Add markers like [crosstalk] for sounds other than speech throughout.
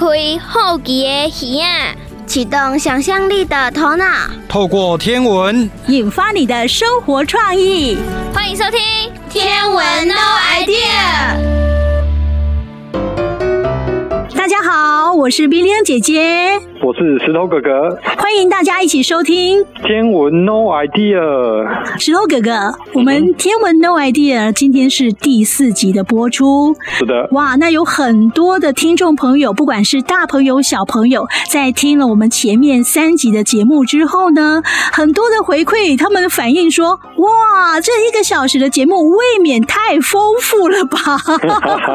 开好奇的耳仔，启动想象力的头脑，透过天文引发你的生活创意。欢迎收听《天文 No Idea》。大家好，我是冰冰姐姐。我是石头哥哥，欢迎大家一起收听天文 No Idea。石头哥哥，我们天文 No Idea 今天是第四集的播出。是的，哇，那有很多的听众朋友，不管是大朋友小朋友，在听了我们前面三集的节目之后呢，很多的回馈，他们反映说，哇，这一个小时的节目未免太丰富了吧？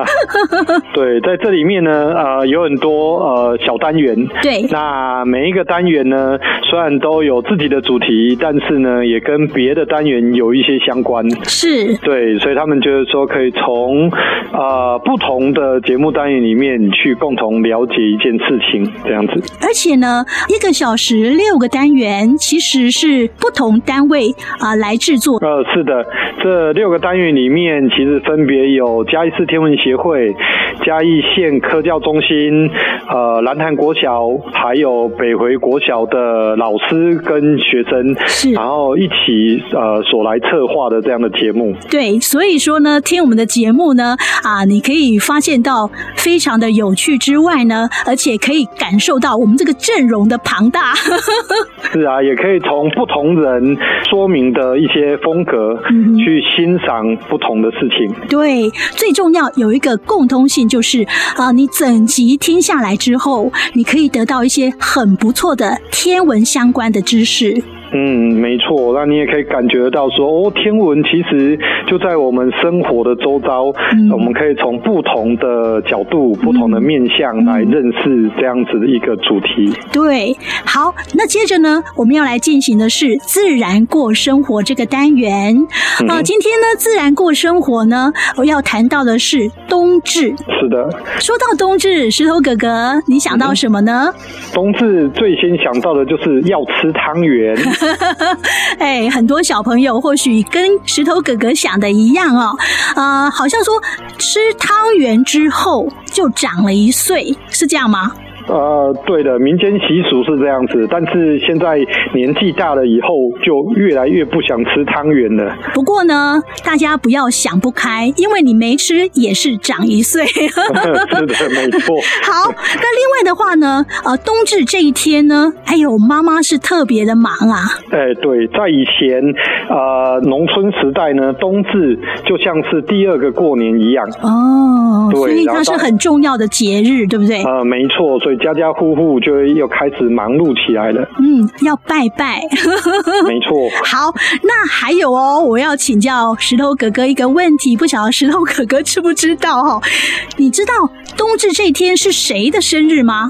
[laughs] 对，在这里面呢，呃，有很多呃小单元。对。那每一个单元呢，虽然都有自己的主题，但是呢，也跟别的单元有一些相关。是，对，所以他们就是说，可以从呃不同的节目单元里面去共同了解一件事情，这样子。而且呢，一个小时六个单元，其实是不同单位啊、呃、来制作。呃，是的，这六个单元里面，其实分别有嘉义市天文协会、嘉义县科教中心、呃兰潭国小。还有北回国小的老师跟学生，是，然后一起呃所来策划的这样的节目。对，所以说呢，听我们的节目呢，啊，你可以发现到非常的有趣之外呢，而且可以感受到我们这个阵容的庞大。[laughs] [laughs] 是啊，也可以从不同人说明的一些风格，嗯，去欣赏不同的事情。对，最重要有一个共通性，就是啊，你整集听下来之后，你可以得到一些。很不错的天文相关的知识。嗯，没错，那你也可以感觉到说，哦，天文其实就在我们生活的周遭，嗯、我们可以从不同的角度、嗯、不同的面向来认识这样子的一个主题。对，好，那接着呢，我们要来进行的是自然过生活这个单元。啊、嗯，今天呢，自然过生活呢，我要谈到的是冬至。是的，说到冬至，石头哥哥，你想到什么呢？嗯、冬至最先想到的就是要吃汤圆。[laughs] 哎，很多小朋友或许跟石头哥哥想的一样哦，呃，好像说吃汤圆之后就长了一岁，是这样吗？呃，对的，民间习俗是这样子，但是现在年纪大了以后，就越来越不想吃汤圆了。不过呢，大家不要想不开，因为你没吃也是长一岁。[laughs] 是的，没错。[laughs] 好，那另外的话呢，呃，冬至这一天呢，哎呦，妈妈是特别的忙啊。哎，对，在以前，呃，农村时代呢，冬至就像是第二个过年一样。哦，对，所以它是很重要的节日，对不对？呃，没错，所以。家家户户就又开始忙碌起来了。嗯，要拜拜。[laughs] 没错。好，那还有哦，我要请教石头哥哥一个问题，不晓得石头哥哥知不知道哦？[laughs] 你知道冬至这天是谁的生日吗？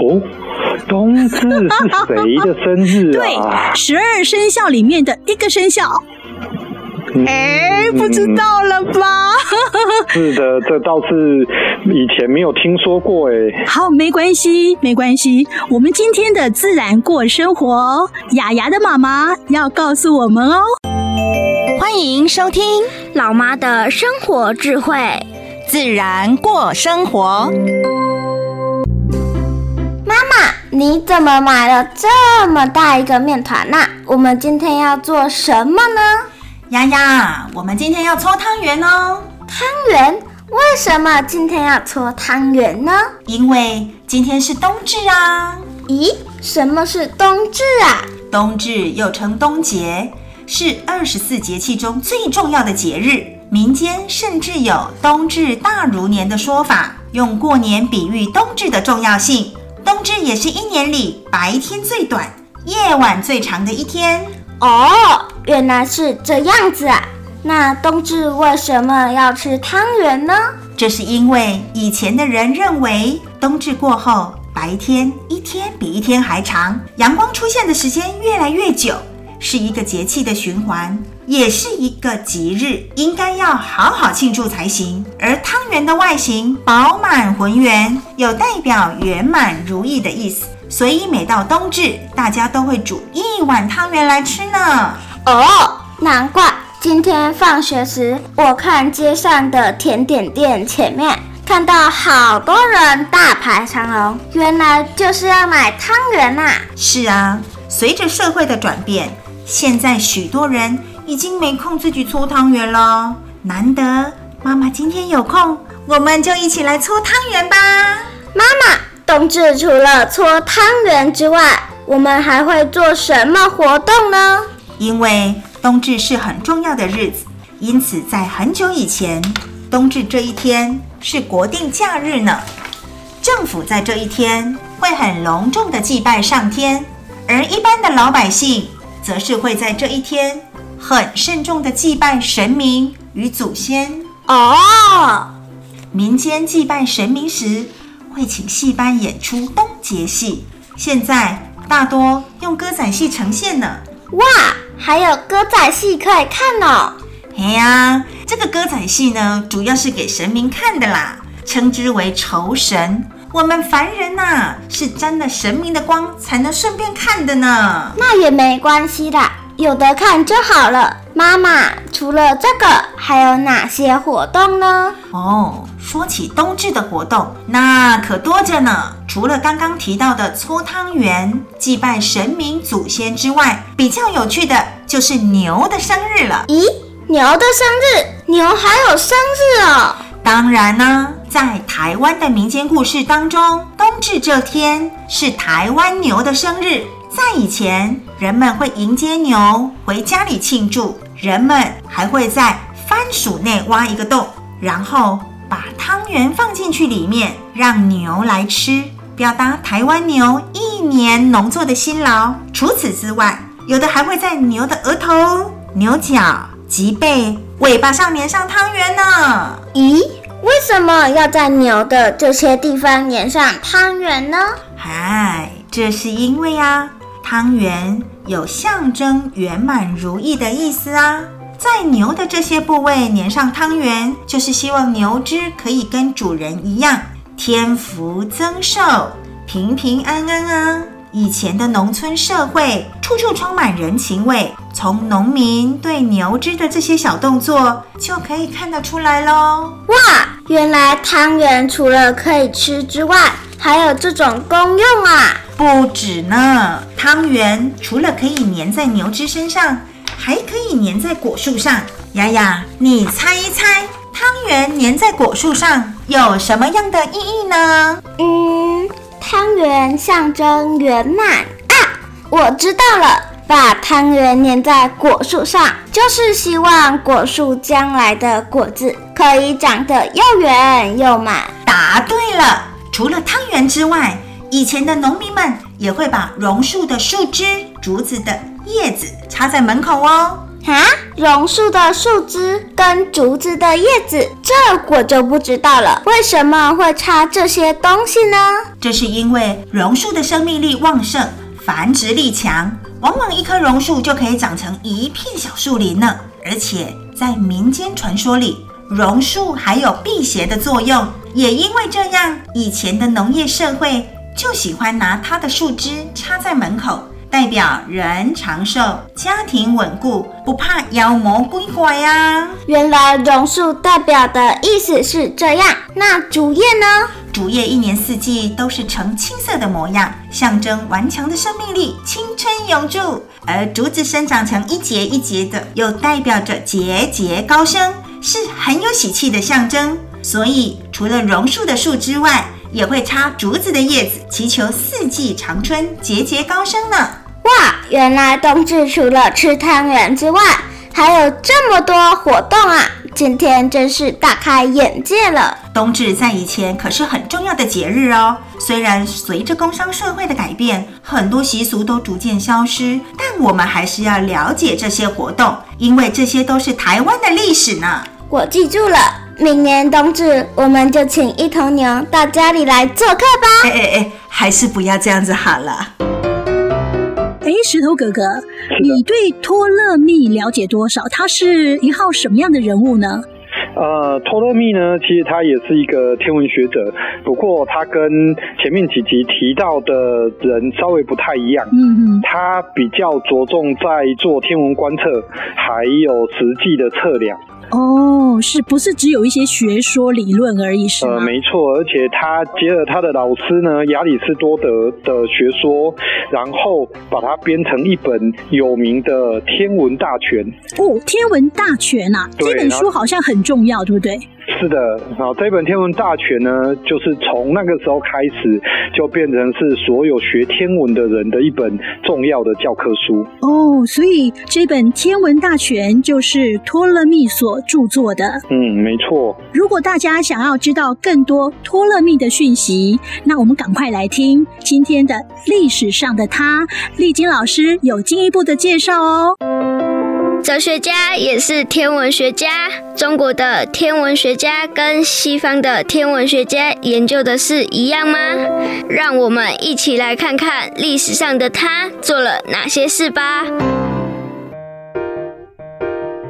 哦，冬至是谁的生日啊？[laughs] 对，十二生肖里面的一个生肖。哎、嗯，不知道了吧？是的，这倒是以前没有听说过哎。好，没关系，没关系。我们今天的自然过生活，雅雅的妈妈要告诉我们哦。欢迎收听老妈的生活智慧，自然过生活。妈妈，你怎么买了这么大一个面团呢？我们今天要做什么呢？丫丫，我们今天要搓汤圆哦。汤圆？为什么今天要搓汤圆呢？因为今天是冬至啊。咦，什么是冬至啊？冬至又称冬节，是二十四节气中最重要的节日。民间甚至有“冬至大如年”的说法，用过年比喻冬至的重要性。冬至也是一年里白天最短、夜晚最长的一天。哦，原来是这样子啊！那冬至为什么要吃汤圆呢？这是因为以前的人认为，冬至过后，白天一天比一天还长，阳光出现的时间越来越久，是一个节气的循环，也是一个吉日，应该要好好庆祝才行。而汤圆的外形饱满浑圆，有代表圆满如意的意思。所以每到冬至，大家都会煮一碗汤圆来吃呢。哦，难怪今天放学时，我看街上的甜点店前面看到好多人大排长龙，原来就是要买汤圆呐。是啊，随着社会的转变，现在许多人已经没空自己搓汤圆了。难得妈妈今天有空，我们就一起来搓汤圆吧。妈妈，冬至除了搓汤圆之外，我们还会做什么活动呢？因为冬至是很重要的日子，因此在很久以前，冬至这一天是国定假日呢。政府在这一天会很隆重的祭拜上天，而一般的老百姓则是会在这一天很慎重的祭拜神明与祖先。哦，民间祭拜神明时，会请戏班演出冬节戏，现在大多用歌仔戏呈现呢。哇，还有歌仔戏可以看哦！嘿呀，这个歌仔戏呢，主要是给神明看的啦，称之为酬神。我们凡人呐、啊，是沾了神明的光才能顺便看的呢。那也没关系啦，有得看就好了。妈妈，除了这个，还有哪些活动呢？哦，说起冬至的活动，那可多着呢。除了刚刚提到的搓汤圆、祭拜神明祖先之外，比较有趣的就是牛的生日了。咦，牛的生日？牛还有生日哦？当然呢，在台湾的民间故事当中，冬至这天是台湾牛的生日。在以前，人们会迎接牛回家里庆祝，人们还会在番薯内挖一个洞，然后把汤圆放进去里面，让牛来吃。表达台湾牛一年农作的辛劳。除此之外，有的还会在牛的额头、牛角、脊背、尾巴上粘上汤圆呢。咦，为什么要在牛的这些地方粘上汤圆呢？嗨，这是因为啊，汤圆有象征圆满如意的意思啊。在牛的这些部位粘上汤圆，就是希望牛只可以跟主人一样。添福增寿，平平安安啊！以前的农村社会，处处充满人情味，从农民对牛只的这些小动作就可以看得出来喽。哇，原来汤圆除了可以吃之外，还有这种功用啊！不止呢，汤圆除了可以粘在牛只身上，还可以粘在果树上。丫丫，你猜一猜？汤圆粘在果树上有什么样的意义呢？嗯，汤圆象征圆满啊！我知道了，把汤圆粘在果树上，就是希望果树将来的果子可以长得又圆又满。答对了！除了汤圆之外，以前的农民们也会把榕树的树枝、竹子的叶子插在门口哦。啊，榕树的树枝跟竹子的叶子，这我就不知道了。为什么会插这些东西呢？这是因为榕树的生命力旺盛，繁殖力强，往往一棵榕树就可以长成一片小树林呢。而且在民间传说里，榕树还有辟邪的作用。也因为这样，以前的农业社会就喜欢拿它的树枝插在门口。代表人长寿、家庭稳固，不怕妖魔鬼怪呀。原来榕树代表的意思是这样。那竹叶呢？竹叶一年四季都是呈青色的模样，象征顽强的生命力、青春永驻。而竹子生长成一节一节的，又代表着节节高升，是很有喜气的象征。所以，除了榕树的树之外，也会插竹子的叶子，祈求四季长春、节节高升呢。哇，原来冬至除了吃汤圆之外，还有这么多活动啊！今天真是大开眼界了。冬至在以前可是很重要的节日哦。虽然随着工商社会的改变，很多习俗都逐渐消失，但我们还是要了解这些活动，因为这些都是台湾的历史呢。我记住了，明年冬至我们就请一头牛到家里来做客吧。哎哎哎，还是不要这样子好了。哎，石头哥哥，你对托勒密了解多少？他是一号什么样的人物呢？呃，托勒密呢，其实他也是一个天文学者，不过他跟前面几集提到的人稍微不太一样。嗯嗯，他比较着重在做天文观测，还有实际的测量。哦，是不是只有一些学说理论而已？是吗？呃，没错，而且他结合他的老师呢，亚里士多德的学说，然后把它编成一本有名的《天文大全》。哦，《天文大全》啊，这本书好像很重要，对不对？是的，好，这本《天文大全》呢，就是从那个时候开始，就变成是所有学天文的人的一本重要的教科书。哦，所以这本《天文大全》就是托勒密所著作的。嗯，没错。如果大家想要知道更多托勒密的讯息，那我们赶快来听今天的历史上的他，丽菁老师有进一步的介绍哦。哲学家也是天文学家。中国的天文学家跟西方的天文学家研究的是一样吗？让我们一起来看看历史上的他做了哪些事吧。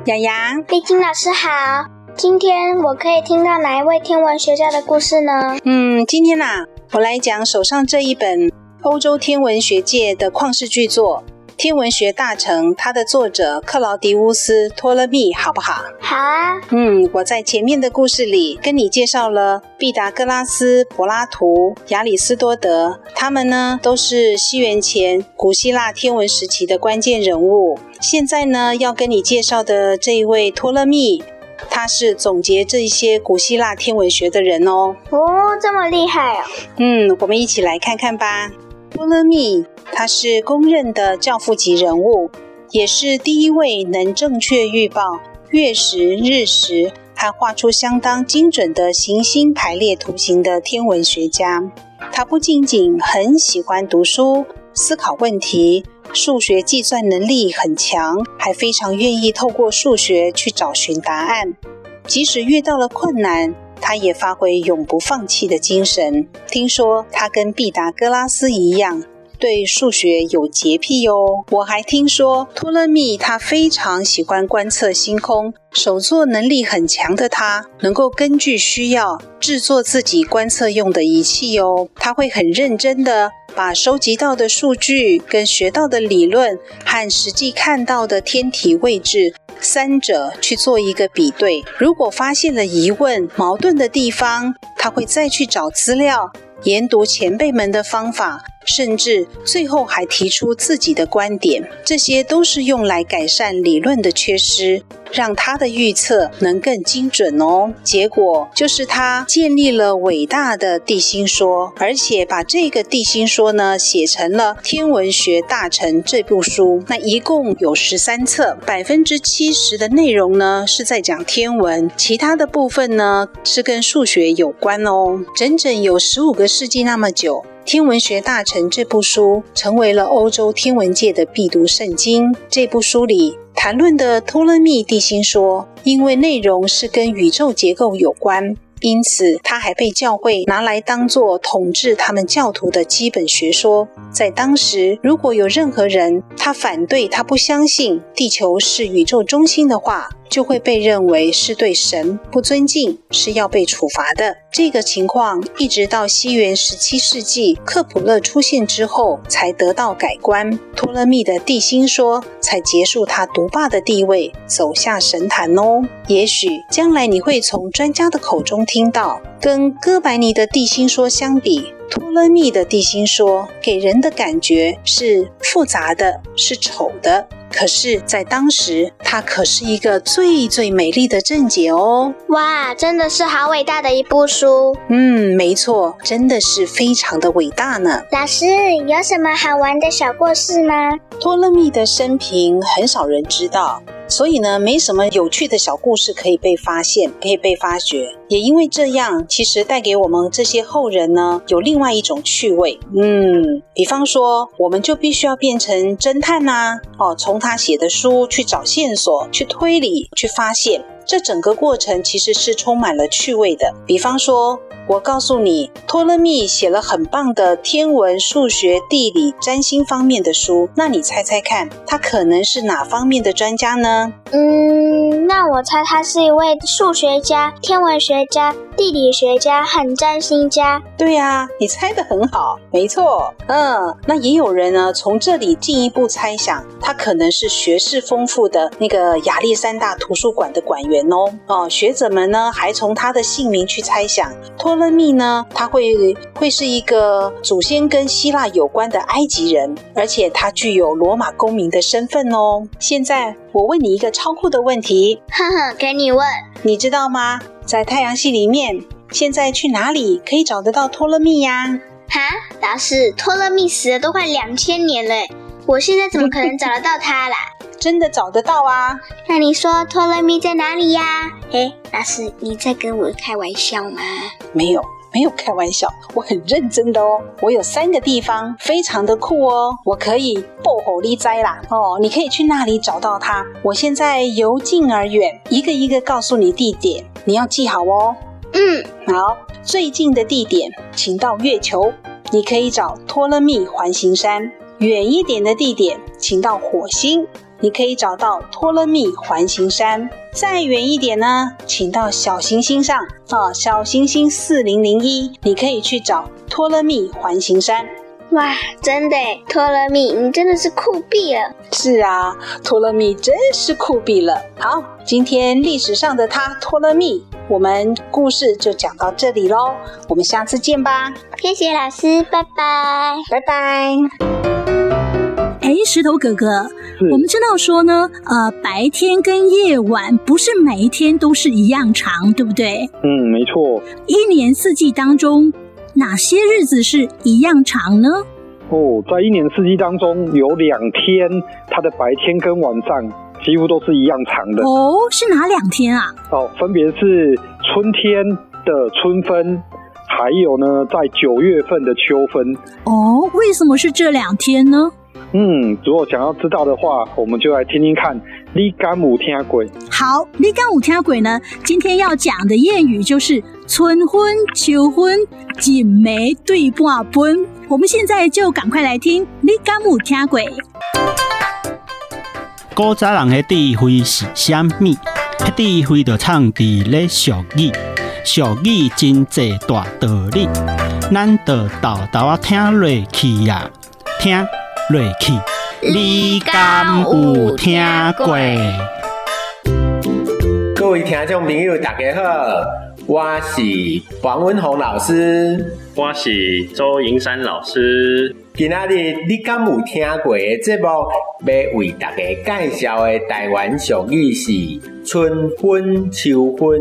洋洋，丽晶老师好。今天我可以听到哪一位天文学家的故事呢？嗯，今天呐、啊，我来讲手上这一本欧洲天文学界的旷世巨作。天文学大成，它的作者克劳迪乌斯·托勒密，好不好？好啊。嗯，我在前面的故事里跟你介绍了毕达哥拉斯、柏拉图、亚里斯多德，他们呢都是西元前古希腊天文时期的关键人物。现在呢，要跟你介绍的这一位托勒密，他是总结这些古希腊天文学的人哦。哦，这么厉害哦。嗯，我们一起来看看吧。托勒密。他是公认的教父级人物，也是第一位能正确预报月食、日食，还画出相当精准的行星排列图形的天文学家。他不仅仅很喜欢读书、思考问题，数学计算能力很强，还非常愿意透过数学去找寻答案。即使遇到了困难，他也发挥永不放弃的精神。听说他跟毕达哥拉斯一样。对数学有洁癖哟。我还听说托勒密他非常喜欢观测星空，手作能力很强的他，能够根据需要制作自己观测用的仪器哟。他会很认真的把收集到的数据跟学到的理论和实际看到的天体位置三者去做一个比对。如果发现了疑问、矛盾的地方，他会再去找资料，研读前辈们的方法。甚至最后还提出自己的观点，这些都是用来改善理论的缺失，让他的预测能更精准哦。结果就是他建立了伟大的地心说，而且把这个地心说呢写成了《天文学大成》这部书。那一共有十三册，百分之七十的内容呢是在讲天文，其他的部分呢是跟数学有关哦。整整有十五个世纪那么久。《天文学大成》这部书成为了欧洲天文界的必读圣经。这部书里谈论的托勒密地心说，因为内容是跟宇宙结构有关，因此它还被教会拿来当作统治他们教徒的基本学说。在当时，如果有任何人他反对、他不相信地球是宇宙中心的话，就会被认为是对神不尊敬，是要被处罚的。这个情况一直到西元十七世纪克普勒出现之后，才得到改观。托勒密的地心说才结束他独霸的地位，走下神坛哦。也许将来你会从专家的口中听到，跟哥白尼的地心说相比，托勒密的地心说给人的感觉是复杂的，是丑的。可是，在当时，它可是一个最最美丽的正解哦！哇，真的是好伟大的一部书。嗯，没错，真的是非常的伟大呢。老师，有什么好玩的小故事吗？托勒密的生平很少人知道。所以呢，没什么有趣的小故事可以被发现，可以被发掘。也因为这样，其实带给我们这些后人呢，有另外一种趣味。嗯，比方说，我们就必须要变成侦探呐、啊，哦，从他写的书去找线索，去推理，去发现。这整个过程其实是充满了趣味的。比方说，我告诉你，托勒密写了很棒的天文、数学、地理、占星方面的书，那你猜猜看，他可能是哪方面的专家呢？嗯，嗯，那我猜他是一位数学家、天文学家、地理学家和占星家。对呀、啊，你猜得很好，没错。嗯，那也有人呢，从这里进一步猜想，他可能是学识丰富的那个亚历山大图书馆的馆员哦。哦，学者们呢，还从他的姓名去猜想，托勒密呢，他会会是一个祖先跟希腊有关的埃及人，而且他具有罗马公民的身份哦。现在我问你一个超酷的问题，呵呵，给你问，你知道吗？在太阳系里面，现在去哪里可以找得到托勒密呀？哈，老师，托勒密死了都快两千年了，我现在怎么可能找得到他啦？真的找得到啊？那你说托勒密在哪里呀？哎，老师，你在跟我开玩笑吗？没有。没有开玩笑，我很认真的哦。我有三个地方非常的酷哦，我可以爆火力摘啦哦，你可以去那里找到他。我现在由近而远，一个一个告诉你地点，你要记好哦。嗯，好，最近的地点，请到月球，你可以找托勒密环形山；远一点的地点，请到火星。你可以找到托勒密环形山，再远一点呢，请到小行星上啊，小行星四零零一，你可以去找托勒密环形山。哇，真的，托勒密，你真的是酷毙了。是啊，托勒密真是酷毙了。好，今天历史上的他托勒密，我们故事就讲到这里喽，我们下次见吧。谢谢老师，拜拜，拜拜。哎，石头哥哥，我们知道说呢，呃，白天跟夜晚不是每一天都是一样长，对不对？嗯，没错。一年四季当中，哪些日子是一样长呢？哦，在一年四季当中，有两天，它的白天跟晚上几乎都是一样长的。哦，是哪两天啊？哦，分别是春天的春分，还有呢，在九月份的秋分。哦，为什么是这两天呢？嗯，如果想要知道的话，我们就来听听看。你敢有听过？好，你敢有听过呢？今天要讲的谚语就是春分、秋分，一梅对半分。我们现在就赶快来听。你敢有听过？古早人的智慧是啥物？迄智慧就藏伫咧俗语，俗语真济大道理，咱就豆豆啊听落去呀，听。瑞气，你敢有听过？各位听众朋友，大家好，我是黄文宏老师，我是周银山老师。今仔日你敢有听过的节目？要为大家介绍的台湾俗语是春分、秋分，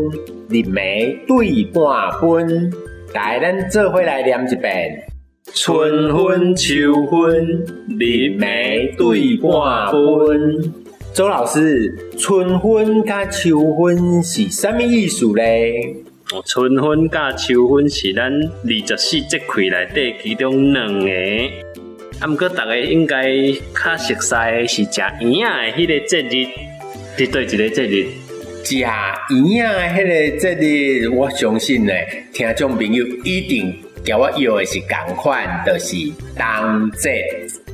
日暝对半分。来，咱做伙来念一遍。春分、秋分，日暝对半分。周老师，春分甲秋分是啥物意思咧？春分甲秋分是咱二十四节气内底其中两个。啊，毋过大家应该较熟悉的是食圆仔的迄个节日，是对一个节日？食圆仔的迄个节日，我相信呢，听众朋友一定。叫我要的是同款，就是冬节。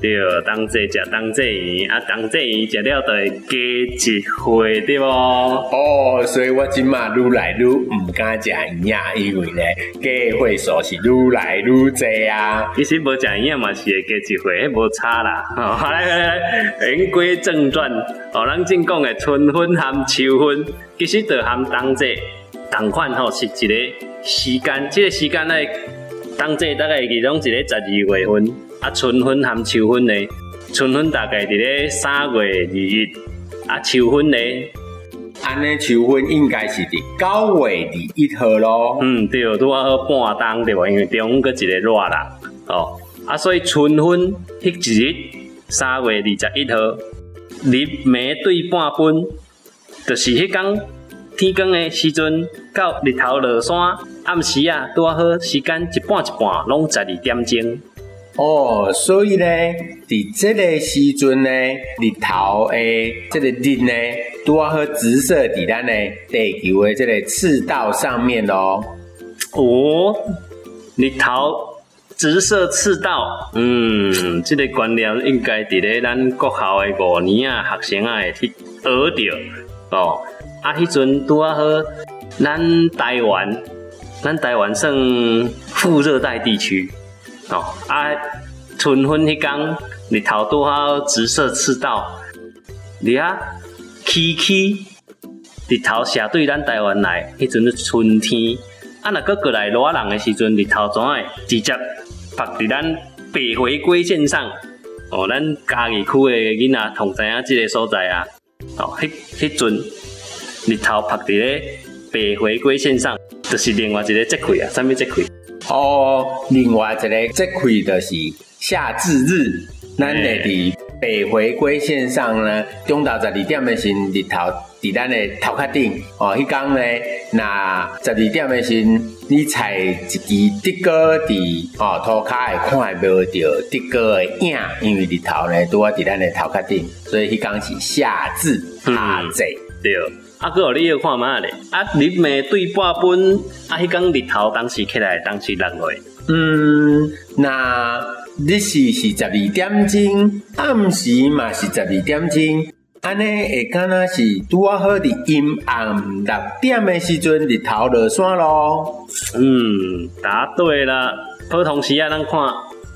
对，冬节食冬节鱼，啊，冬节鱼食了就会加一岁，对不？哦，所以我今嘛愈来愈唔敢食圆啊，因为咧加岁数是愈来愈济啊。其实无食圆仔嘛是会加一岁，迄无差啦。好，来来来，言归正传，哦，咱正讲的春分和秋分，其实就含冬节同款吼，是一个时间，这个时间咧。冬至大概其中一个十二月份，啊，春分含秋分呢？春分大概伫咧三月二日，啊，秋分呢？安尼秋分应该是伫九月二一号咯。嗯，对，拄啊好半冬对吧？因为中午阁一个热啦，哦，啊，所以春分迄一日三月二十一号，日暝对半分，就是迄天天光的时阵到日头落山。暗时啊，多好时间一半一半，拢十二点钟。哦，所以呢，伫这个时阵呢，日头诶，这个日呢，多好直射伫咱呢地球的这个赤道上面咯。哦，日头直射赤道，嗯，这个观念应该伫咧咱国校的五年啊学生啊会去学到哦。啊，迄阵拄啊好，咱台湾，咱台湾算副热带地区，哦，啊，春分迄天，日头拄好直射赤道，你啊，起起，日头斜对咱台湾来，迄阵是春天，啊，若阁过来热人的时阵，日头怎会直接曝伫咱北回归线上，哦，咱嘉义区的囡仔同知影即个所在啊，哦，迄迄阵。日头晒伫咧白回归线上，就是另外一个节气啊，啥物节气？哦，另外一个节气就是夏至日，咱咧伫北回归线上呢，中昼十二点的时日头伫咱的头壳顶，哦，迄天呢，那十二点的时，你采一支竹篙伫哦涂骹会看袂到竹篙的影，因为日头呢拄啊伫咱的头壳顶，所以迄天是夏至夏至，对。啊，阁有你要看嘛咧？啊，日暝对半分，啊，迄天日头当时起来，当时落落。嗯，那日时是十二点钟，暗时嘛是十二点钟，安尼会敢若是拄啊好伫阴暗六点的时阵，日头落山咯。嗯，答对啦。普通时啊，咱看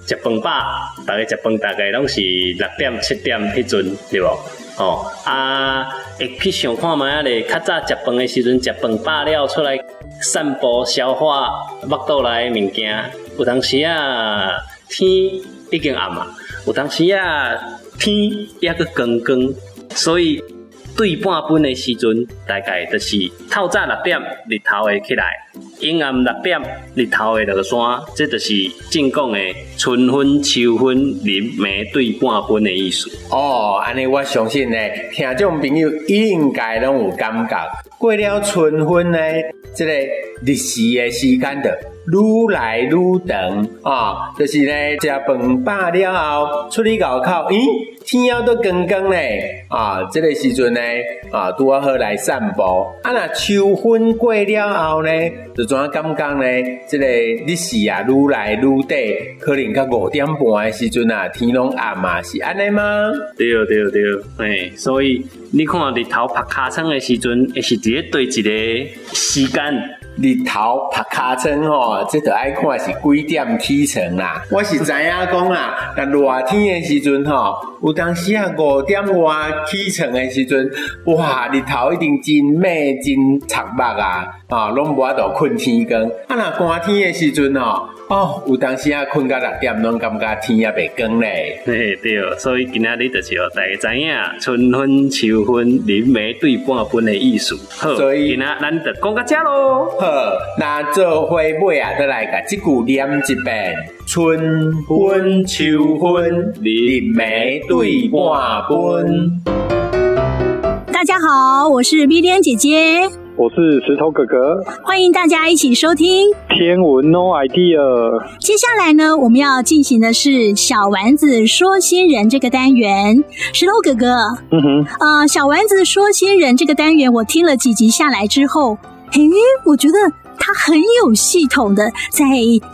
食饭饱，大家食饭大概拢是六点七点迄阵，对无？哦，啊，会去想看觅仔咧，较早食饭的时阵，食饭饱了出来散步消化腹肚内的物件。有当时啊，天已经暗啊，有当时啊，天还阁光光，所以。对半分的时阵，大概就是透早六点日头会起来，阴暗六点日头会落山，这就是正讲的春分、秋分、日暝对半分的意思。哦，安尼我相信呢，听众朋友应该拢有感觉，过了春分呢，这个日时的时间的。愈来愈长啊，就是呢，食饭饱了后，出去外口，咦，天要都光光嘞啊！这个时阵呢，啊，拄啊好来散步。啊，那秋分过了后呢，就怎感觉呢？这个日时啊，愈来愈短，可能到五点半的时阵啊，天拢暗嘛，是安尼吗？对对对，哎，所以你看日头拍尻川的时阵，也是直接对一个时间。日头拍尻川吼，这得爱看是几点起床啦。我是知影讲啊，[laughs] 但热天的时阵吼，有当时啊五点外起床的时阵，哇，日头一定真美真惨目啊，啊，拢无法度困天光。啊，若寒天的时阵吼。哦，有当时啊，困到六点，拢感觉天也未光嘞。对对，所以今仔日就是要大家知影春分、秋分、日暝对半分的意思。好，所以今仔咱就讲到这喽。好，那做花尾啊，再来个这句念一遍：春分、秋分、日暝对半分。大家好，我是 Vivian 姐姐。我是石头哥哥，欢迎大家一起收听天文 No Idea。接下来呢，我们要进行的是小丸子说新人这个单元。石头哥哥，嗯哼，呃，小丸子说新人这个单元，我听了几集下来之后，嘿，我觉得他很有系统的在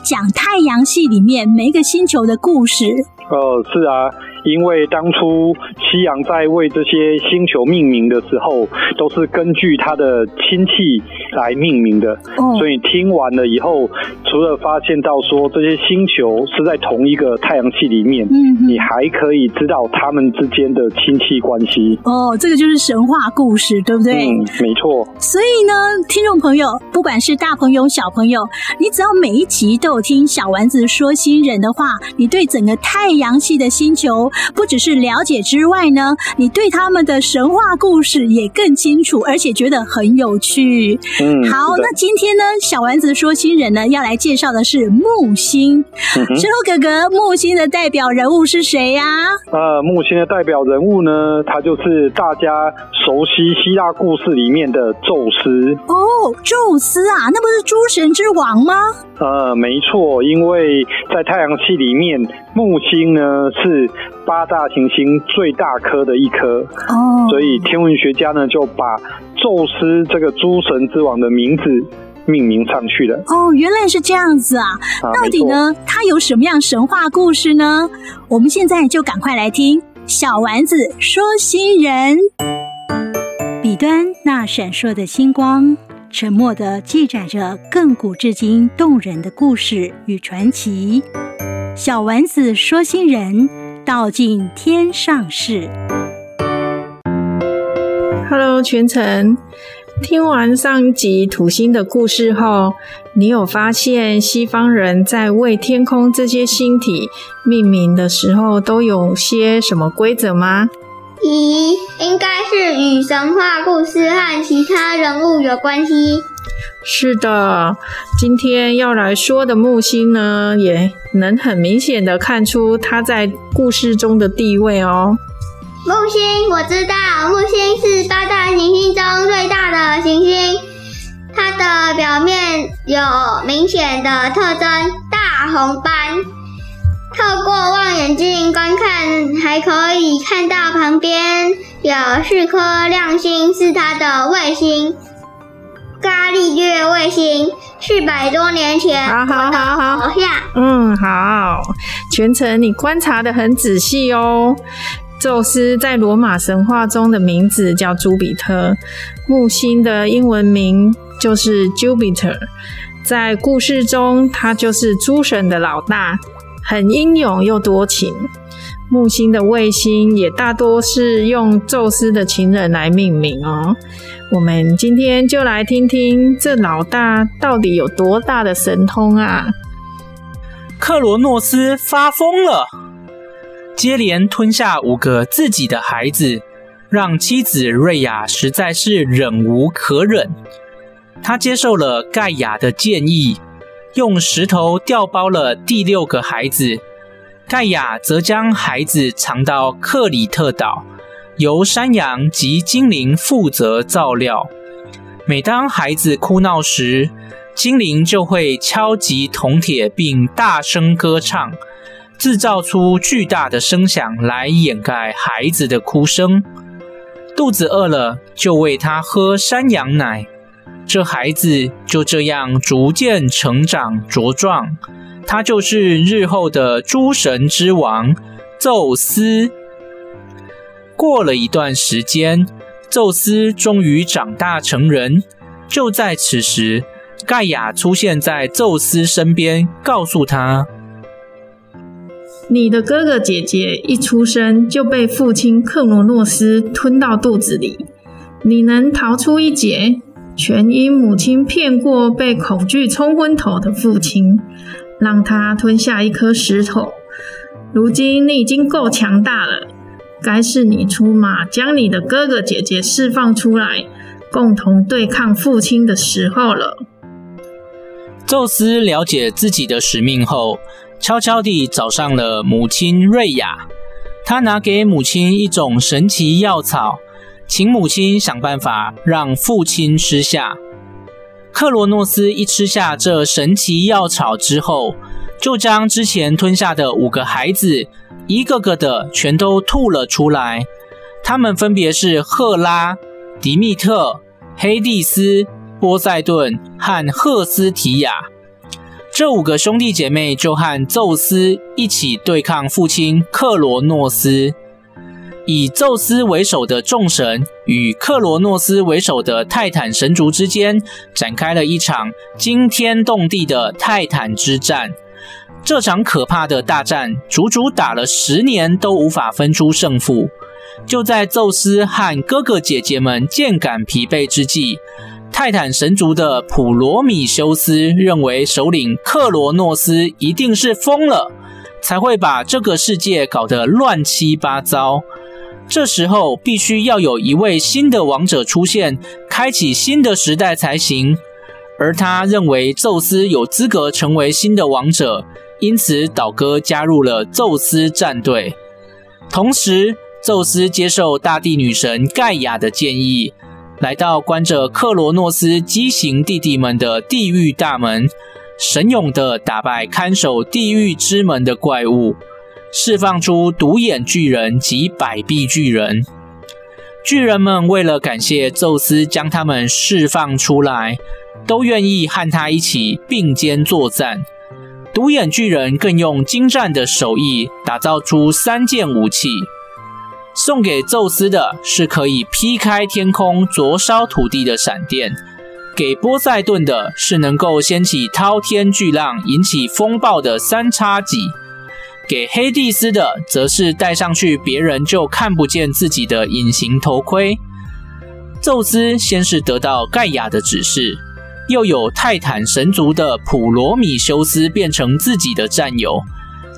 讲太阳系里面每一个星球的故事。哦，是啊。因为当初西洋在为这些星球命名的时候，都是根据他的亲戚来命名的，哦、所以听完了以后，除了发现到说这些星球是在同一个太阳系里面，嗯，你还可以知道他们之间的亲戚关系。哦，这个就是神话故事，对不对？嗯，没错。所以呢，听众朋友，不管是大朋友小朋友，你只要每一集都有听小丸子说新人的话，你对整个太阳系的星球。不只是了解之外呢，你对他们的神话故事也更清楚，而且觉得很有趣。嗯，[laughs] 好，那今天呢，小丸子说新人呢要来介绍的是木星。石头哥哥，木星的代表人物是谁呀？呃，木星的代表人物呢，他就是大家熟悉希腊故事里面的宙斯。哦，宙斯啊，那不是诸神之王吗？呃，没错，因为在太阳系里面，木星呢是八大行星最大颗的一颗，哦，所以天文学家呢就把宙斯这个诸神之王的名字命名上去的。哦，原来是这样子啊！啊到底呢，他有什么样神话故事呢？我们现在就赶快来听小丸子说新人。笔端那闪烁的星光，沉默地记载着亘古至今动人的故事与传奇。小丸子说新人道尽天上事。Hello，全程听完上一集土星的故事后，你有发现西方人在为天空这些星体命名的时候都有些什么规则吗？咦，应该是与神话故事和其他人物有关系。是的，今天要来说的木星呢，也能很明显的看出它在故事中的地位哦。木星，我知道，木星是八大行星中最大的行星，它的表面有明显的特征——大红斑。透过望远镜观看，还可以看到旁边有四颗亮星，是它的卫星——伽利略卫星。四百多年前，好好好好，好嗯，好，全程你观察的很仔细哦。宙斯在罗马神话中的名字叫朱比特，木星的英文名就是 Jupiter，在故事中，他就是诸神的老大。很英勇又多情，木星的卫星也大多是用宙斯的情人来命名哦。我们今天就来听听这老大到底有多大的神通啊！克罗诺斯发疯了，接连吞下五个自己的孩子，让妻子瑞亚实在是忍无可忍。他接受了盖亚的建议。用石头调包了第六个孩子，盖亚则将孩子藏到克里特岛，由山羊及精灵负责照料。每当孩子哭闹时，精灵就会敲击铜铁并大声歌唱，制造出巨大的声响来掩盖孩子的哭声。肚子饿了，就喂他喝山羊奶。这孩子就这样逐渐成长茁壮，他就是日后的诸神之王宙斯。过了一段时间，宙斯终于长大成人。就在此时，盖亚出现在宙斯身边，告诉他：“你的哥哥姐姐一出生就被父亲克罗诺斯吞到肚子里，你能逃出一劫。”全因母亲骗过被恐惧冲昏头的父亲，让他吞下一颗石头。如今你已经够强大了，该是你出马，将你的哥哥姐姐释放出来，共同对抗父亲的时候了。宙斯了解自己的使命后，悄悄地找上了母亲瑞亚，他拿给母亲一种神奇药草。请母亲想办法让父亲吃下。克罗诺斯一吃下这神奇药草之后，就将之前吞下的五个孩子一个个的全都吐了出来。他们分别是赫拉、迪密特、黑帝斯、波塞顿和赫斯提亚。这五个兄弟姐妹就和宙斯一起对抗父亲克罗诺斯。以宙斯为首的众神与克罗诺斯为首的泰坦神族之间展开了一场惊天动地的泰坦之战。这场可怕的大战足足打了十年都无法分出胜负。就在宙斯和哥哥姐姐们渐感疲惫之际，泰坦神族的普罗米修斯认为首领克罗诺斯一定是疯了，才会把这个世界搞得乱七八糟。这时候必须要有一位新的王者出现，开启新的时代才行。而他认为宙斯有资格成为新的王者，因此倒戈加入了宙斯战队。同时，宙斯接受大地女神盖亚的建议，来到关着克罗诺斯畸形弟弟们的地狱大门，神勇地打败看守地狱之门的怪物。释放出独眼巨人及百臂巨人，巨人们为了感谢宙斯将他们释放出来，都愿意和他一起并肩作战。独眼巨人更用精湛的手艺打造出三件武器：送给宙斯的是可以劈开天空、灼烧土地的闪电；给波塞顿的是能够掀起滔天巨浪、引起风暴的三叉戟；给黑帝斯的则是戴上去别人就看不见自己的隐形头盔。宙斯先是得到盖亚的指示，又有泰坦神族的普罗米修斯变成自己的战友，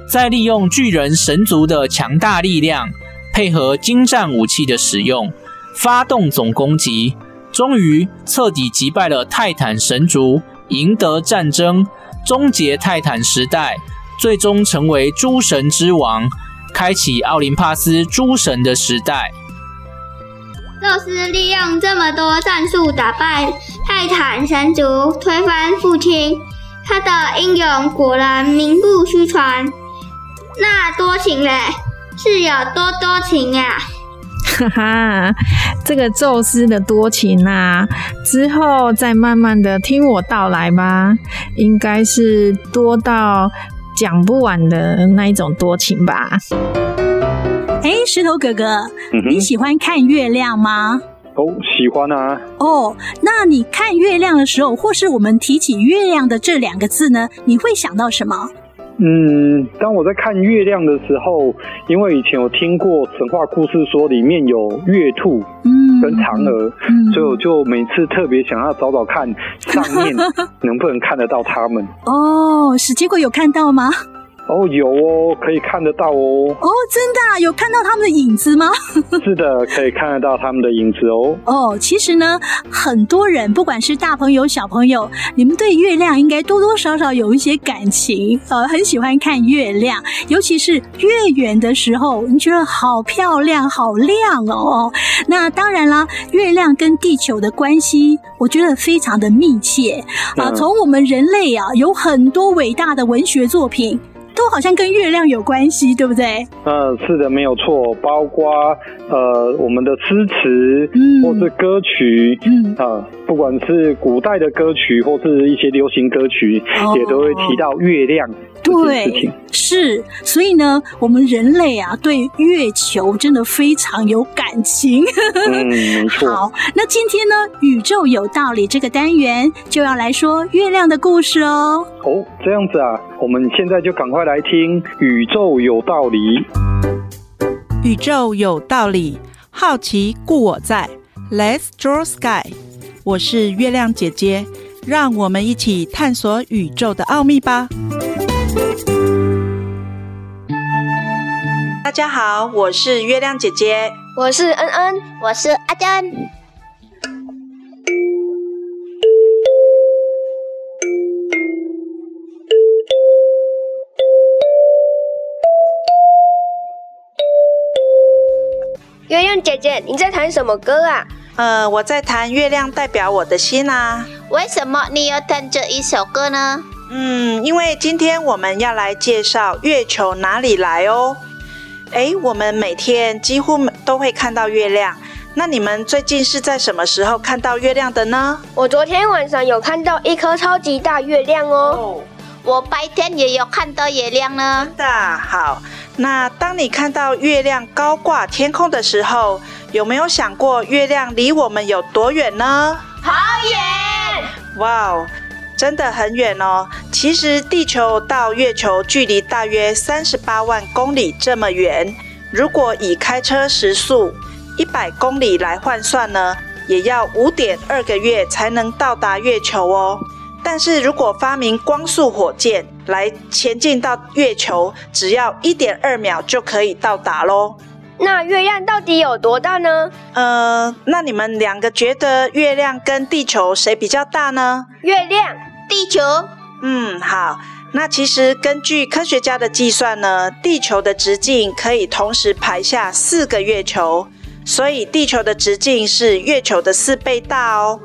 再利用巨人神族的强大力量，配合精湛武器的使用，发动总攻击，终于彻底击败了泰坦神族，赢得战争，终结泰坦时代，最终成为诸神之王，开启奥林帕斯诸神的时代。宙斯利用这么多战术打败泰坦神族，推翻父亲，他的英勇果然名不虚传。那多情嘞，是有多多情呀？哈哈，这个宙斯的多情啊，之后再慢慢的听我道来吧，应该是多到讲不完的那一种多情吧。哎，石头哥哥，嗯、你喜欢看月亮吗？哦，喜欢啊。哦，那你看月亮的时候，或是我们提起月亮的这两个字呢，你会想到什么？嗯，当我在看月亮的时候，因为以前有听过神话故事，说里面有月兔，嗯，跟嫦娥，嗯，所以我就每次特别想要找找看上面 [laughs] 能不能看得到他们。哦，是，结果有看到吗？哦，有哦，可以看得到哦。哦，真的啊，有看到他们的影子吗？[laughs] 是的，可以看得到他们的影子哦。哦，其实呢，很多人不管是大朋友小朋友，你们对月亮应该多多少少有一些感情，呃，很喜欢看月亮，尤其是月圆的时候，你觉得好漂亮、好亮哦。那当然啦，月亮跟地球的关系，我觉得非常的密切啊。从我们人类啊，有很多伟大的文学作品。都好像跟月亮有关系，对不对？嗯，是的，没有错。包括呃，我们的诗词，嗯，或是歌曲，嗯啊，不管是古代的歌曲，或是一些流行歌曲，哦、也都会提到月亮。对，是，所以呢，我们人类啊，对月球真的非常有感情。嗯，没错。[laughs] 好，那今天呢，宇宙有道理这个单元就要来说月亮的故事哦。哦，这样子啊，我们现在就赶快来听《宇宙有道理》。宇宙有道理，好奇故我在，Let's draw sky。我是月亮姐姐，让我们一起探索宇宙的奥秘吧。大家好，我是月亮姐姐，我是恩恩，我是阿珍。月亮姐姐，你在弹什么歌啊？呃，我在弹《月亮代表我的心》啊。为什么你要弹这一首歌呢？嗯，因为今天我们要来介绍月球哪里来哦。诶，我们每天几乎都会看到月亮，那你们最近是在什么时候看到月亮的呢？我昨天晚上有看到一颗超级大月亮哦。哦，我白天也有看到月亮呢。真的？好，那当你看到月亮高挂天空的时候，有没有想过月亮离我们有多远呢？好远！哇哦！真的很远哦。其实地球到月球距离大约三十八万公里这么远。如果以开车时速一百公里来换算呢，也要五点二个月才能到达月球哦。但是如果发明光速火箭来前进到月球，只要一点二秒就可以到达喽。那月亮到底有多大呢？呃，那你们两个觉得月亮跟地球谁比较大呢？月亮。地球，嗯，好。那其实根据科学家的计算呢，地球的直径可以同时排下四个月球，所以地球的直径是月球的四倍大哦。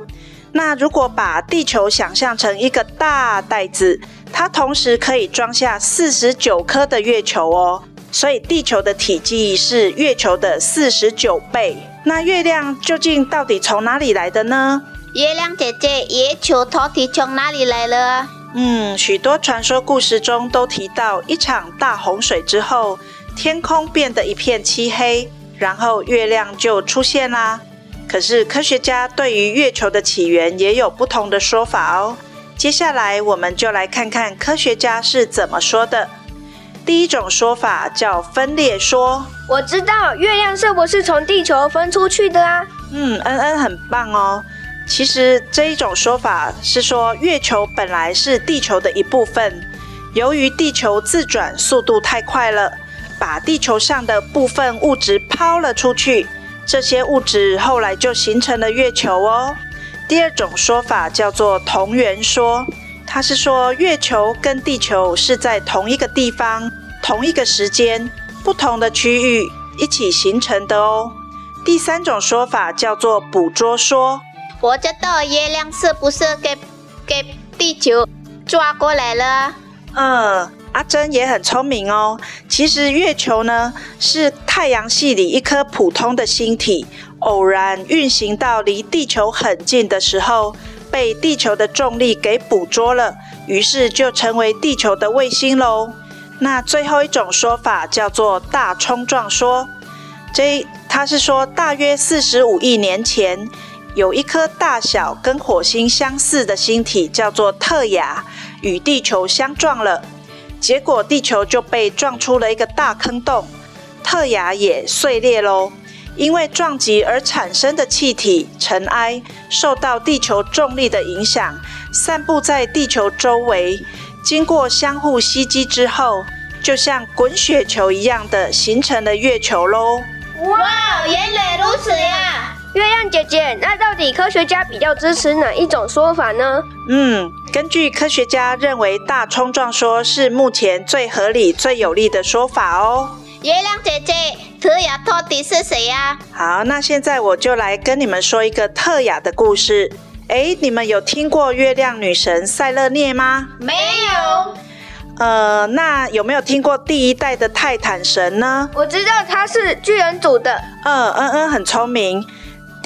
那如果把地球想象成一个大袋子，它同时可以装下四十九颗的月球哦，所以地球的体积是月球的四十九倍。那月亮究竟到底从哪里来的呢？月亮姐姐，月球到底从哪里来了？嗯，许多传说故事中都提到，一场大洪水之后，天空变得一片漆黑，然后月亮就出现啦。可是科学家对于月球的起源也有不同的说法哦。接下来我们就来看看科学家是怎么说的。第一种说法叫分裂说。我知道月亮是不是从地球分出去的啊？嗯，恩恩很棒哦。其实这一种说法是说月球本来是地球的一部分，由于地球自转速度太快了，把地球上的部分物质抛了出去。这些物质后来就形成了月球哦。第二种说法叫做同源说，它是说月球跟地球是在同一个地方、同一个时间、不同的区域一起形成的哦。第三种说法叫做捕捉说，我知道月亮是不是给给地球抓过来了？嗯。阿珍也很聪明哦。其实月球呢，是太阳系里一颗普通的星体，偶然运行到离地球很近的时候，被地球的重力给捕捉了，于是就成为地球的卫星喽。那最后一种说法叫做大冲撞说，这它是说大约四十五亿年前，有一颗大小跟火星相似的星体叫做特亚，与地球相撞了。结果地球就被撞出了一个大坑洞，特亚也碎裂喽。因为撞击而产生的气体尘埃受到地球重力的影响，散布在地球周围，经过相互吸积之后，就像滚雪球一样的形成了月球喽。哇，原来如此呀！月亮姐姐，那到底科学家比较支持哪一种说法呢？嗯，根据科学家认为，大冲撞说是目前最合理、最有力的说法哦。月亮姐姐，特雅到底是谁呀？好，那现在我就来跟你们说一个特雅的故事。诶，你们有听过月亮女神塞勒涅吗？没有。呃，那有没有听过第一代的泰坦神呢？我知道他是巨人族的。嗯嗯嗯，很聪明。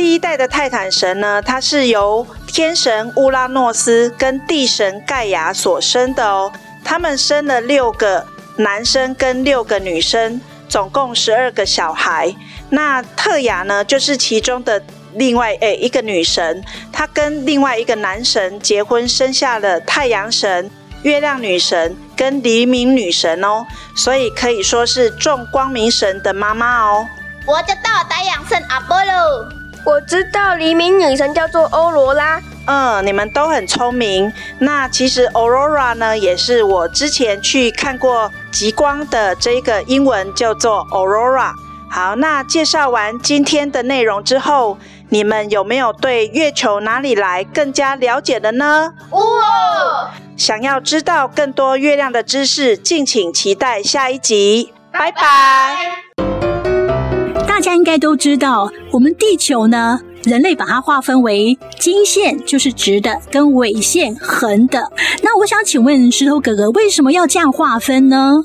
第一代的泰坦神呢，它是由天神乌拉诺斯跟地神盖亚所生的哦。他们生了六个男生跟六个女生，总共十二个小孩。那特雅呢，就是其中的另外诶一个女神，她跟另外一个男神结婚，生下了太阳神、月亮女神跟黎明女神哦。所以可以说是众光明神的妈妈哦。我就到太阳神阿波罗。我知道黎明女神叫做欧罗拉。嗯，你们都很聪明。那其实 Aurora 呢，也是我之前去看过极光的这个英文叫做 Aurora。好，那介绍完今天的内容之后，你们有没有对月球哪里来更加了解的呢？哇！想要知道更多月亮的知识，敬请期待下一集。拜拜。大大家应该都知道，我们地球呢，人类把它划分为经线，就是直的，跟纬线，横的。那我想请问石头哥哥，为什么要这样划分呢？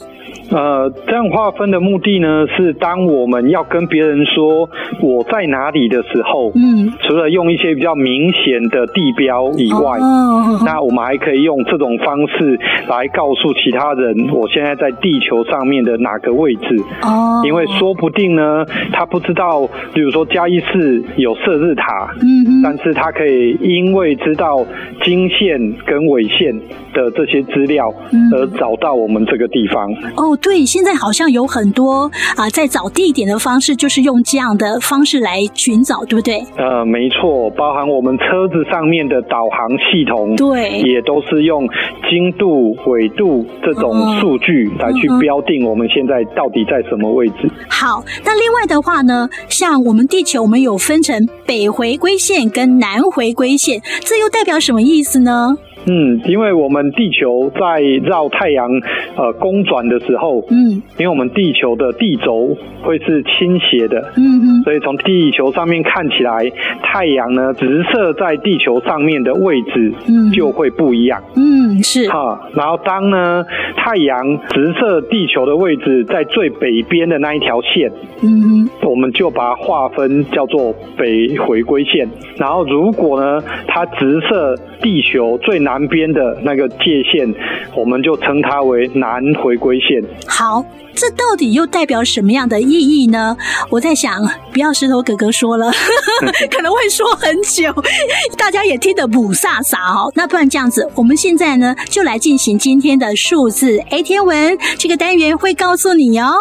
呃，这样划分的目的呢，是当我们要跟别人说我在哪里的时候，嗯，除了用一些比较明显的地标以外，哦，那我们还可以用这种方式来告诉其他人，我现在在地球上面的哪个位置。哦，因为说不定呢，他不知道，比如说嘉义市有射日塔，嗯，但是他可以因为知道经线跟纬线的这些资料，而找到我们这个地方。哦。对，现在好像有很多啊、呃，在找地点的方式，就是用这样的方式来寻找，对不对？呃，没错，包含我们车子上面的导航系统，对，也都是用经度、纬度这种数据来去标定我们现在到底在什么位置。好，那另外的话呢，像我们地球，我们有分成北回归线跟南回归线，这又代表什么意思呢？嗯，因为我们地球在绕太阳呃公转的时候，嗯，因为我们地球的地轴会是倾斜的，嗯嗯，所以从地球上面看起来，太阳呢直射在地球上面的位置，嗯，就会不一样，嗯，是。哈。然后当呢太阳直射地球的位置在最北边的那一条线，嗯，我们就把它划分叫做北回归线。然后如果呢它直射地球最南南边的那个界限，我们就称它为南回归线。好，这到底又代表什么样的意义呢？我在想，不要石头哥哥说了，[laughs] 可能会说很久，大家也听得不飒飒哦。那不然这样子，我们现在呢就来进行今天的数字 A 天文这个单元，会告诉你哦。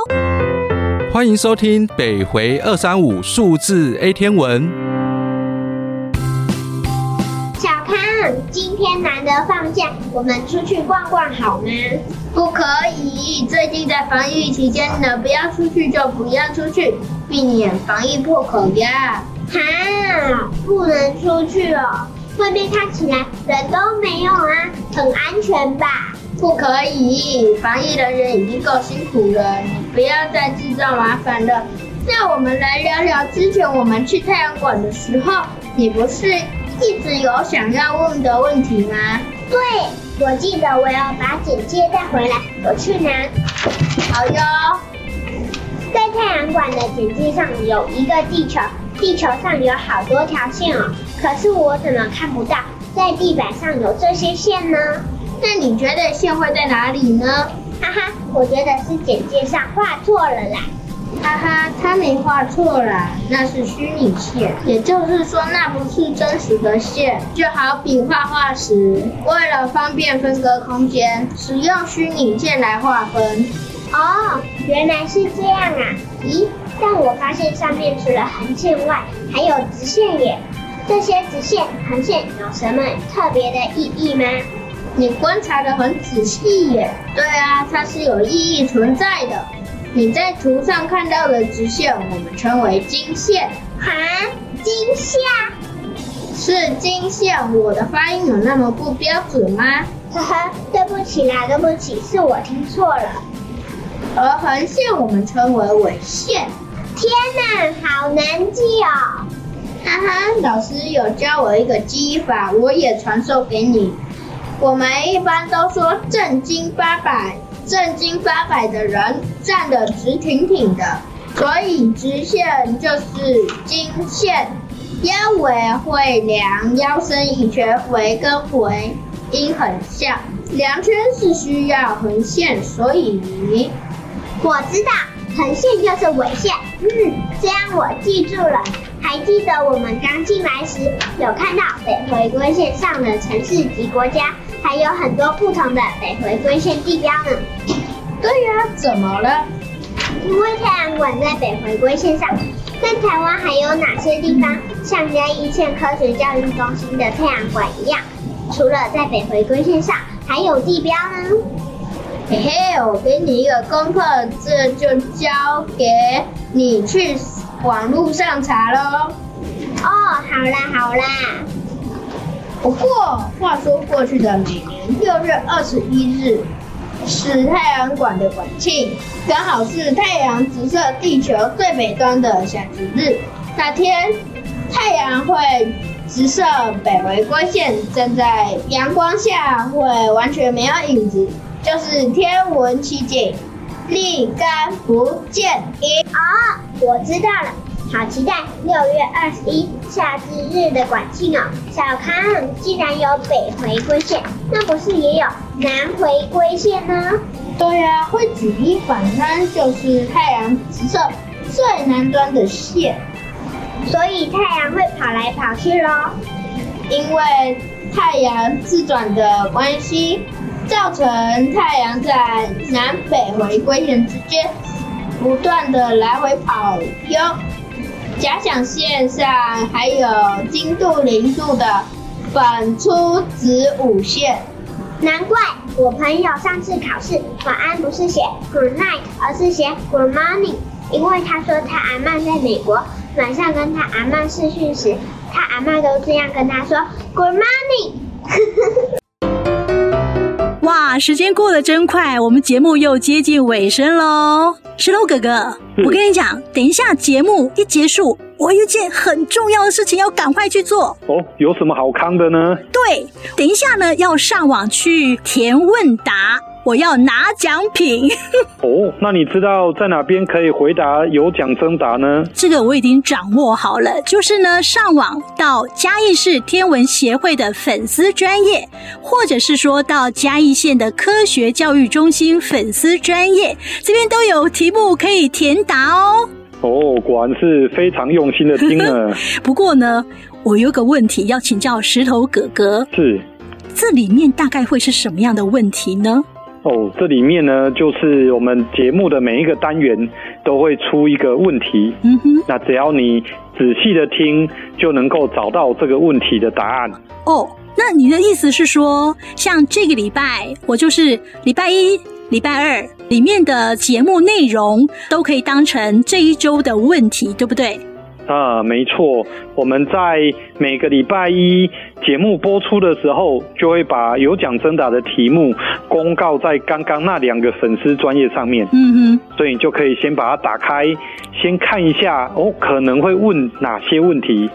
欢迎收听北回二三五数字 A 天文。今天难得放假，我们出去逛逛好吗？不可以，最近在防疫期间呢，不要出去就不要出去，避免防疫破口呀。哈，不能出去哦，外面看起来人都没有啊，很安全吧？不可以，防疫人员已经够辛苦了，你不要再制造麻烦了。那我们来聊聊之前我们去太阳馆的时候，你不是？一直有想要问的问题吗？对，我记得我要把简介带回来，我去拿。好哟。在太阳馆的简介上有一个地球，地球上有好多条线哦，可是我怎么看不到在地板上有这些线呢？那你觉得线会在哪里呢？哈哈，我觉得是简介上画错了啦。哈哈，他没画错啦，那是虚拟线，也就是说那不是真实的线。就好比画画时，为了方便分割空间，使用虚拟线来划分。哦，原来是这样啊！咦，但我发现上面除了横线外，还有直线耶。这些直线、横线有什么特别的意义吗？你观察的很仔细耶。对啊，它是有意义存在的。你在图上看到的直线，我们称为经线。哈，经线是经线。我的发音有那么不标准吗？呵呵，对不起啦，对不起，是我听错了。而横线我们称为纬线。天哪，好难记哦！哈哈，老师有教我一个记忆法，我也传授给你。我们一般都说正经八百。正经八百的人站得直挺挺的，所以直线就是经线。腰围会量腰身一圈，围跟围音很像，量圈是需要横线，所以我知道横线就是纬线。嗯，这样我记住了。还记得我们刚进来时有看到北回归线上的城市及国家。还有很多不同的北回归线地标呢。对呀、啊，怎么了？因为太阳馆在北回归线上，那台湾还有哪些地方像嘉义县科学教育中心的太阳馆一样，除了在北回归线上，还有地标呢？嘿嘿，我给你一个功课，这就交给你去网络上查喽。哦，好啦好啦。不过话说过去的每年六月二十一日是太阳馆的馆庆，刚好是太阳直射地球最北端的小值日。那天太阳会直射北回归线，站在阳光下会完全没有影子，就是天文奇景，立竿不见影。啊，我知道了。好期待六月二十一夏至日的馆庆哦！小康，既然有北回归线，那不是也有南回归线呢？对呀、啊，会举一反三，就是太阳直射最南端的线，所以太阳会跑来跑去咯。因为太阳自转的关系，造成太阳在南北回归线之间不断的来回跑哟。假想线上还有经度零度的反出子午线，难怪我朋友上次考试晚安不是写 good night，而是写 good morning，因为他说他阿嬷在美国，晚上跟他阿嬷视讯时，他阿嬷都这样跟他说 good morning。哇，时间过得真快，我们节目又接近尾声喽。石头哥哥，我跟你讲，等一下节目一结束，我有一件很重要的事情要赶快去做。哦，有什么好康的呢？对，等一下呢要上网去填问答，我要拿奖品。[laughs] 哦，那你知道在哪边可以回答有奖征答呢？这个我已经掌握好了，就是呢，上网到嘉义市天文协会的粉丝专业，或者是说到嘉义县的科学教育中心粉丝专业，这边都有题目可以填答哦。哦，果然是非常用心的听呢。[laughs] 不过呢，我有个问题要请教石头哥哥。是。这里面大概会是什么样的问题呢？哦，这里面呢，就是我们节目的每一个单元都会出一个问题。嗯哼。那只要你仔细的听，就能够找到这个问题的答案。哦，那你的意思是说，像这个礼拜，我就是礼拜一、礼拜二里面的节目内容，都可以当成这一周的问题，对不对？啊，没错，我们在每个礼拜一节目播出的时候，就会把有奖征答的题目公告在刚刚那两个粉丝专业上面。嗯哼，所以你就可以先把它打开，先看一下哦，可能会问哪些问题，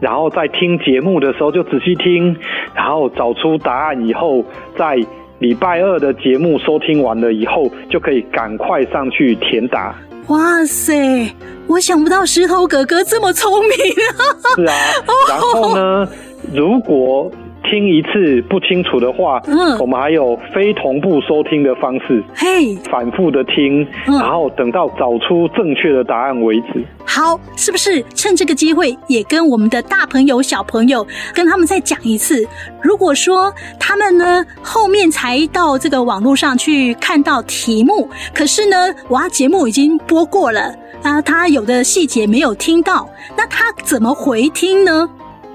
然后在听节目的时候就仔细听，然后找出答案以后，在礼拜二的节目收听完了以后，就可以赶快上去填答。哇塞！我想不到石头哥哥这么聪明啊！是啊，[laughs] 然后呢，如果听一次不清楚的话，嗯，我们还有非同步收听的方式，嘿，反复的听，然后等到找出正确的答案为止。好，是不是趁这个机会也跟我们的大朋友、小朋友跟他们再讲一次？如果说他们呢后面才到这个网络上去看到题目，可是呢，哇，节目已经播过了啊，他有的细节没有听到，那他怎么回听呢？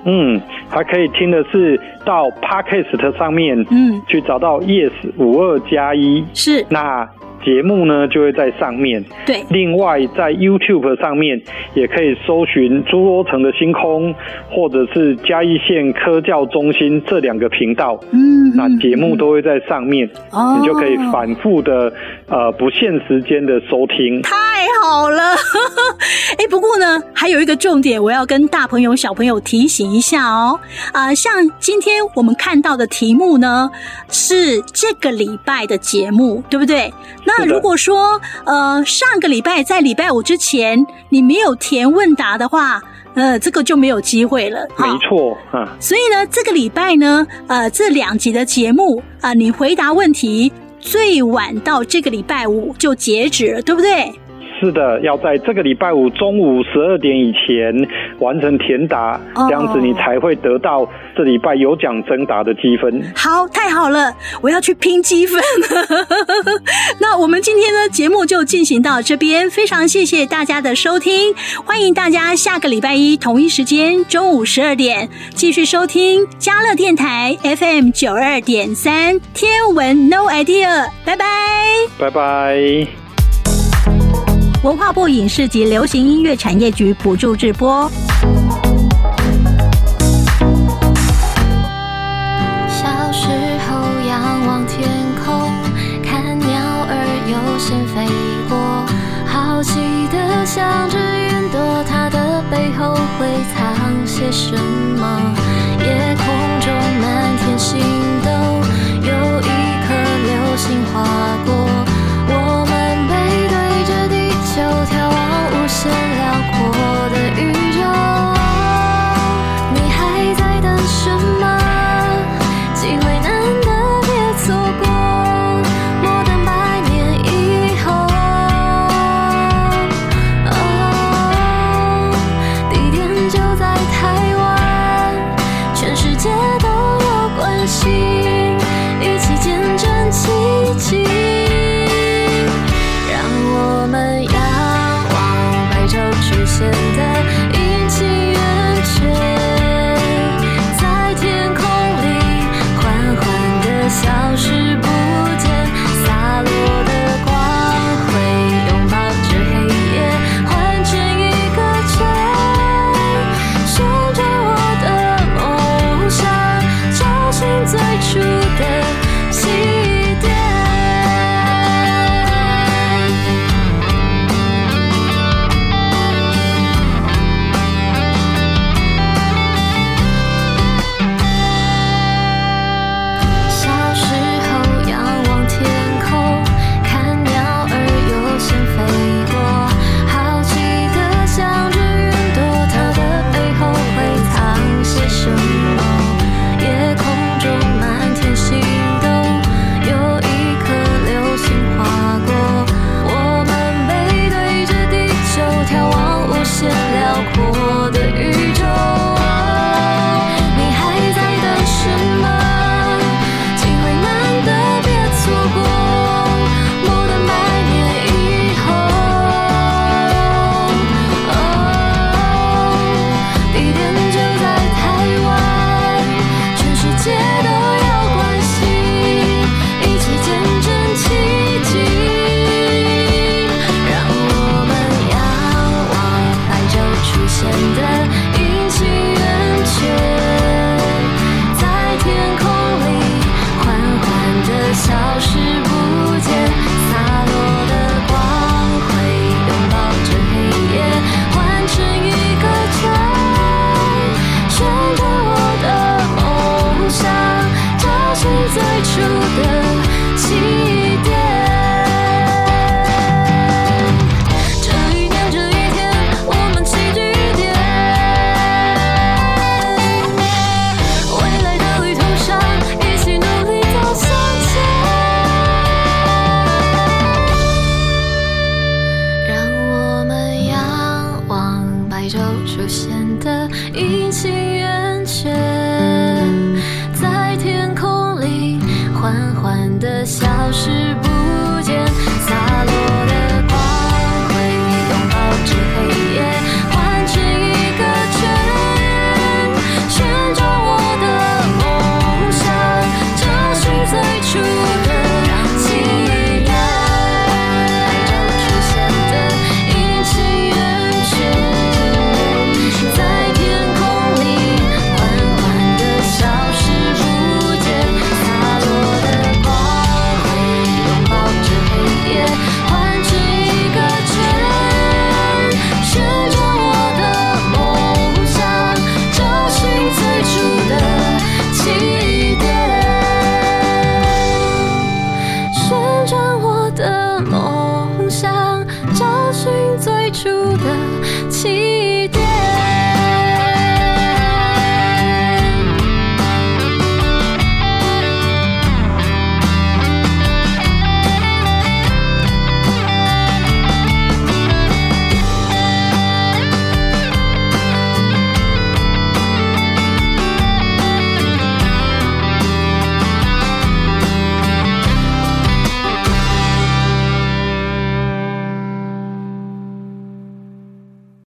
嗯，还可以听的是到 Podcast 上面，嗯，去找到 Yes 五二加一，是那。节目呢就会在上面。对，另外在 YouTube 上面也可以搜寻“诸罗城的星空”或者是嘉义县科教中心这两个频道。嗯，那节目都会在上面，哦，你就可以反复的呃不限时间的收听。太好了，[laughs] 哎，不过呢还有一个重点，我要跟大朋友小朋友提醒一下哦。啊、呃，像今天我们看到的题目呢是这个礼拜的节目，对不对？那那如果说，呃，上个礼拜在礼拜五之前你没有填问答的话，呃，这个就没有机会了。没错，啊。所以呢，这个礼拜呢，呃，这两集的节目啊，呃，你回答问题最晚到这个礼拜五就截止，对不对？是的，要在这个礼拜五中午十二点以前完成填答，这样子你才会得到这礼拜有奖征答的积分。好，太好了，我要去拼积分。[laughs] 那我们今天的节目就进行到这边，非常谢谢大家的收听，欢迎大家下个礼拜一同一时间中午十二点继续收听嘉乐电台 FM 九二点三天文 No Idea，拜拜，拜拜。文化部影视及流行音乐产业局补助直播。小时候仰望天空，看鸟儿悠闲飞过，好奇的想着云朵，它的背后会藏些什么？夜空中满天星